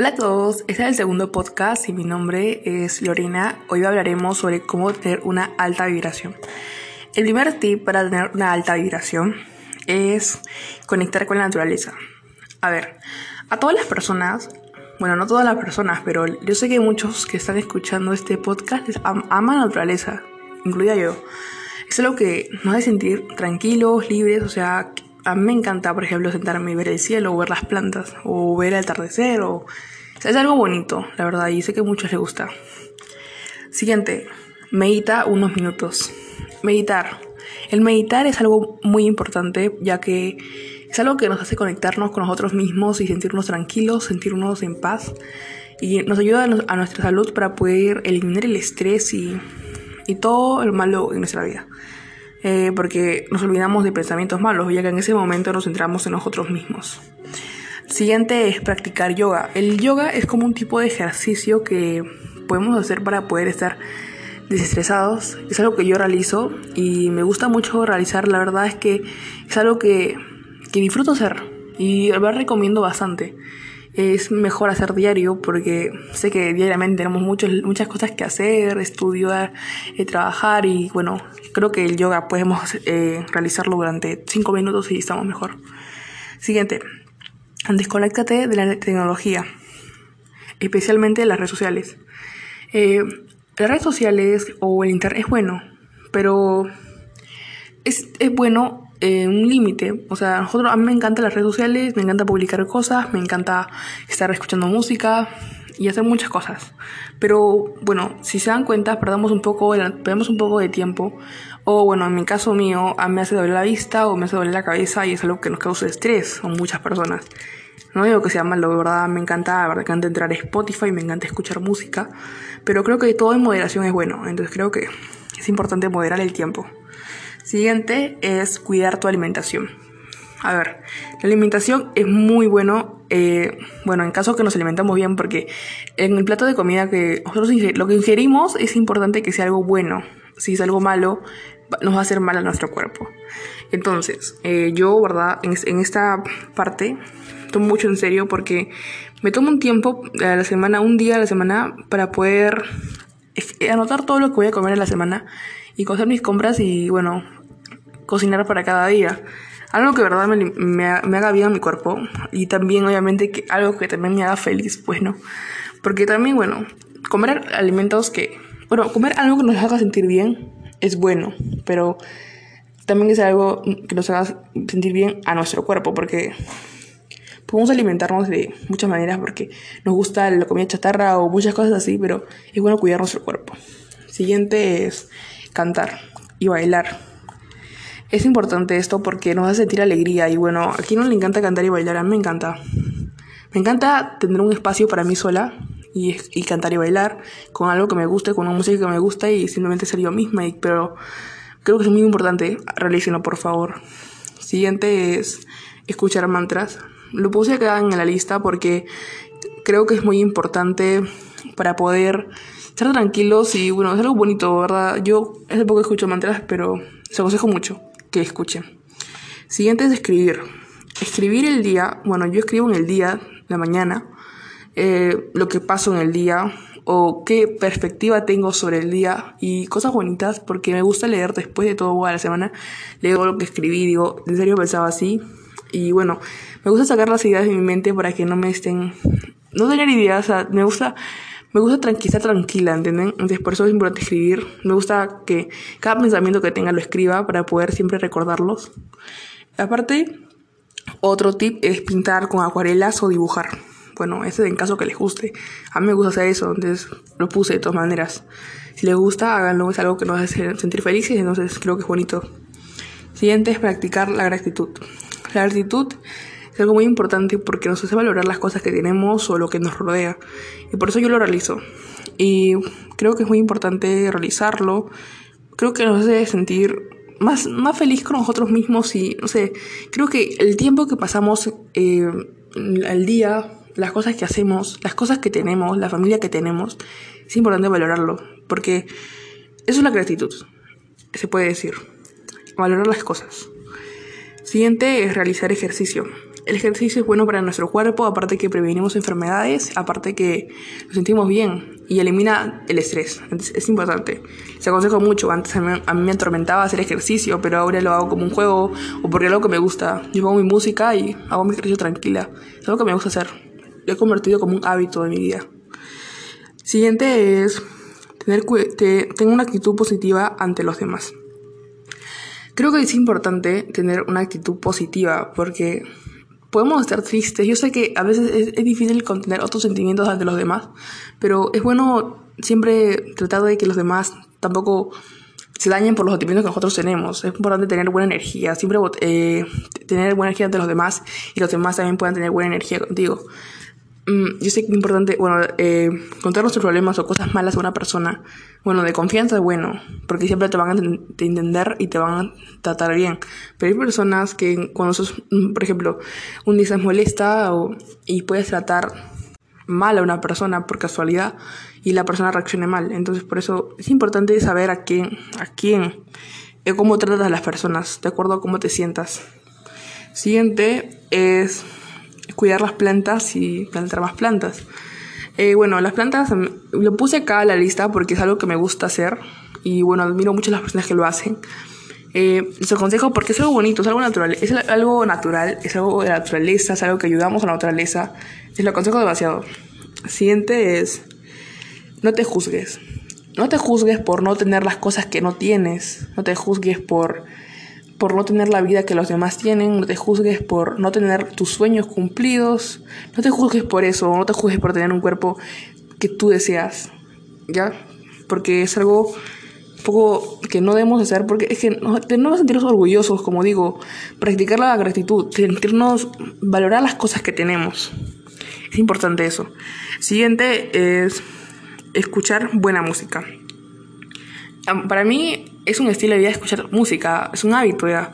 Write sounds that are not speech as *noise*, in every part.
Hola a todos, este es el segundo podcast y mi nombre es Lorena. Hoy hablaremos sobre cómo tener una alta vibración. El primer tip para tener una alta vibración es conectar con la naturaleza. A ver, a todas las personas, bueno, no todas las personas, pero yo sé que muchos que están escuchando este podcast aman la naturaleza, incluida yo. Es algo que nos hace sentir tranquilos, libres, o sea, a mí me encanta, por ejemplo, sentarme y ver el cielo o ver las plantas o ver el atardecer o... es algo bonito, la verdad, y sé que a muchos les gusta. Siguiente, medita unos minutos. Meditar. El meditar es algo muy importante ya que es algo que nos hace conectarnos con nosotros mismos y sentirnos tranquilos, sentirnos en paz y nos ayuda a nuestra salud para poder eliminar el estrés y, y todo el malo en nuestra vida. Eh, porque nos olvidamos de pensamientos malos, ya que en ese momento nos centramos en nosotros mismos. Siguiente es practicar yoga. El yoga es como un tipo de ejercicio que podemos hacer para poder estar desestresados. Es algo que yo realizo y me gusta mucho realizar. La verdad es que es algo que, que disfruto hacer y lo recomiendo bastante es mejor hacer diario porque sé que diariamente tenemos muchas muchas cosas que hacer, estudiar, eh, trabajar y bueno, creo que el yoga podemos eh, realizarlo durante 5 minutos y estamos mejor. Siguiente, desconéctate de la tecnología, especialmente las redes sociales. Eh, las redes sociales o el internet es bueno, pero es, es bueno un límite. O sea, nosotros, a mí me encantan las redes sociales, me encanta publicar cosas, me encanta estar escuchando música y hacer muchas cosas. Pero bueno, si se dan cuenta, perdemos un poco, perdemos un poco de tiempo. O bueno, en mi caso mío, a mí me hace doler la vista o me hace doler la cabeza y es algo que nos causa estrés a muchas personas. No digo que sea malo, de verdad, me encanta, me encanta entrar a Spotify, me encanta escuchar música, pero creo que todo en moderación es bueno, entonces creo que es importante moderar el tiempo. Siguiente es cuidar tu alimentación. A ver, la alimentación es muy bueno, eh, bueno, en caso que nos alimentamos bien, porque en el plato de comida que nosotros lo que ingerimos es importante que sea algo bueno. Si es algo malo, nos va a hacer mal a nuestro cuerpo. Entonces, eh, yo, ¿verdad? En, en, esta parte tomo mucho en serio porque me tomo un tiempo a la semana, un día a la semana, para poder anotar todo lo que voy a comer en la semana y coger mis compras y, bueno, cocinar para cada día. Algo que verdad me, me, haga bien a mi cuerpo y también obviamente que algo que también me haga feliz, pues no. Porque también, bueno, comer alimentos que, bueno, comer algo que nos haga sentir bien es bueno, pero también es algo que nos haga sentir bien a nuestro cuerpo, porque podemos alimentarnos de muchas maneras porque nos gusta la comida chatarra o muchas cosas así, pero es bueno cuidar nuestro cuerpo. Siguiente es cantar y bailar. Es importante esto porque nos hace sentir alegría y bueno, aquí no le encanta cantar y bailar, a mí me encanta. Me encanta tener un espacio para mí sola y, y cantar y bailar con algo que me guste, con una música que me gusta y simplemente ser yo misma, pero creo que es muy importante, realícenlo por favor. Siguiente es escuchar mantras. Lo puse acá en la lista porque creo que es muy importante para poder estar tranquilos y bueno, es algo bonito, ¿verdad? Yo hace poco escucho mantras, pero se aconsejo mucho que escuchen. Siguiente es escribir. Escribir el día, bueno, yo escribo en el día, la mañana, eh, lo que paso en el día o qué perspectiva tengo sobre el día y cosas bonitas porque me gusta leer después de todo a la semana, leo lo que escribí, digo, en serio pensaba así y bueno, me gusta sacar las ideas de mi mente para que no me estén, no tener ideas, o sea, me gusta me gusta tranquila, tranquila, ¿entienden? Entonces por eso es importante escribir. Me gusta que cada pensamiento que tenga lo escriba para poder siempre recordarlos. Aparte, otro tip es pintar con acuarelas o dibujar. Bueno, ese en caso que les guste. A mí me gusta hacer eso, entonces lo puse de todas maneras. Si les gusta, háganlo, es algo que nos hace sentir felices, entonces creo que es bonito. Siguiente es practicar la gratitud. La gratitud es algo muy importante porque nos hace valorar las cosas que tenemos o lo que nos rodea. Y por eso yo lo realizo. Y creo que es muy importante realizarlo. Creo que nos hace sentir más, más feliz con nosotros mismos y, no sé, creo que el tiempo que pasamos eh, al día, las cosas que hacemos, las cosas que tenemos, la familia que tenemos, es importante valorarlo. Porque eso es la gratitud, se puede decir. Valorar las cosas. Siguiente es realizar ejercicio. El ejercicio es bueno para nuestro cuerpo, aparte que prevenimos enfermedades, aparte que nos sentimos bien y elimina el estrés. Es importante. Se aconsejo mucho. Antes a mí, me atormentaba hacer ejercicio, pero ahora lo hago como un juego o porque es algo que me gusta. Yo pongo mi música y hago mi ejercicio tranquila. Es algo que me gusta hacer. Lo he convertido como un hábito de mi vida. Siguiente es tener, tener una actitud positiva ante los demás. Creo que es importante tener una actitud positiva porque podemos estar tristes. Yo sé que a veces es, es, difícil contener otros sentimientos ante los demás, pero es bueno siempre tratar de que los demás tampoco se dañen por los sentimientos que nosotros tenemos. Es importante tener buena energía, siempre eh, tener buena energía ante los demás y los demás también puedan tener buena energía contigo. Mm, yo sé que es importante, bueno, eh, contar nuestros problemas o cosas malas a una persona, bueno, de confianza es bueno, porque siempre te van a entender y te van a tratar bien. Pero hay personas que cuando sos, mm, por ejemplo, un día estás molesta o, y puedes tratar mal a una persona por casualidad y la persona reaccione mal. Entonces, por eso es importante saber a quién, a quién, cómo tratas a las personas, de acuerdo a cómo te sientas. Siguiente es cuidar las plantas y plantar más plantas. Eh, bueno, las plantas mm, lo puse acá a la lista porque es algo que me gusta hacer y bueno, admiro mucho a las personas que lo hacen. Eh, les aconsejo porque es algo bonito, es algo natural, es algo natural, es algo de la naturaleza, es algo que ayudamos a la naturaleza. Les lo aconsejo demasiado. Siguiente es, no te juzgues. No te juzgues por no tener las cosas que no tienes. No te juzgues por por no tener la vida que los demás tienen, no te juzgues por no tener tus sueños cumplidos, no te juzgues por eso, no te juzgues por tener un cuerpo que tú deseas, ¿ya? Porque es algo un poco que no debemos hacer, porque es que no, tenemos que sentirnos orgullosos, como digo, practicar la gratitud, sentirnos, valorar las cosas que tenemos. Es importante eso. Siguiente es escuchar buena música. Para mí es un estilo de vida escuchar música, es un hábito ya.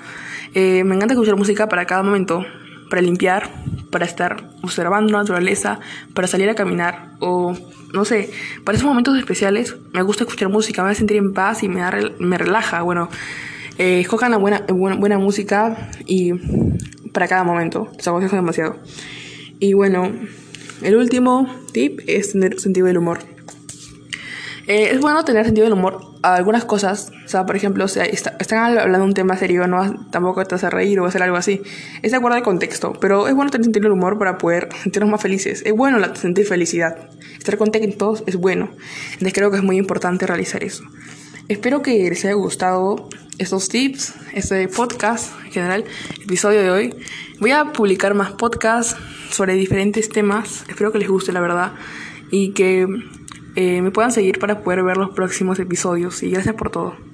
Eh, me encanta escuchar música para cada momento, para limpiar, para estar observando la naturaleza, para salir a caminar o no sé, para esos momentos especiales me gusta escuchar música, me hace sentir en paz y me, da, me relaja. Bueno, eh, escojan la buena, buena, buena, música y para cada momento, les aconsejo demasiado. Y bueno, el último tip es tener sentido del humor. Eh, es bueno tener sentido del humor a algunas cosas. O sea, por ejemplo, o están hablando de un tema serio, no tampoco te hace reír o hacer algo así. Es de acuerdo al contexto, pero es bueno tener sentido del humor para poder *laughs* sentirnos más felices. Es bueno sentir felicidad. Estar contentos es bueno. Entonces creo que es muy importante realizar eso. Espero que les haya gustado estos tips, este podcast en general, episodio de hoy. Voy a publicar más podcasts sobre diferentes temas. Espero que les guste, la verdad. Y que eh, me puedan seguir para poder ver los próximos episodios y gracias por todo.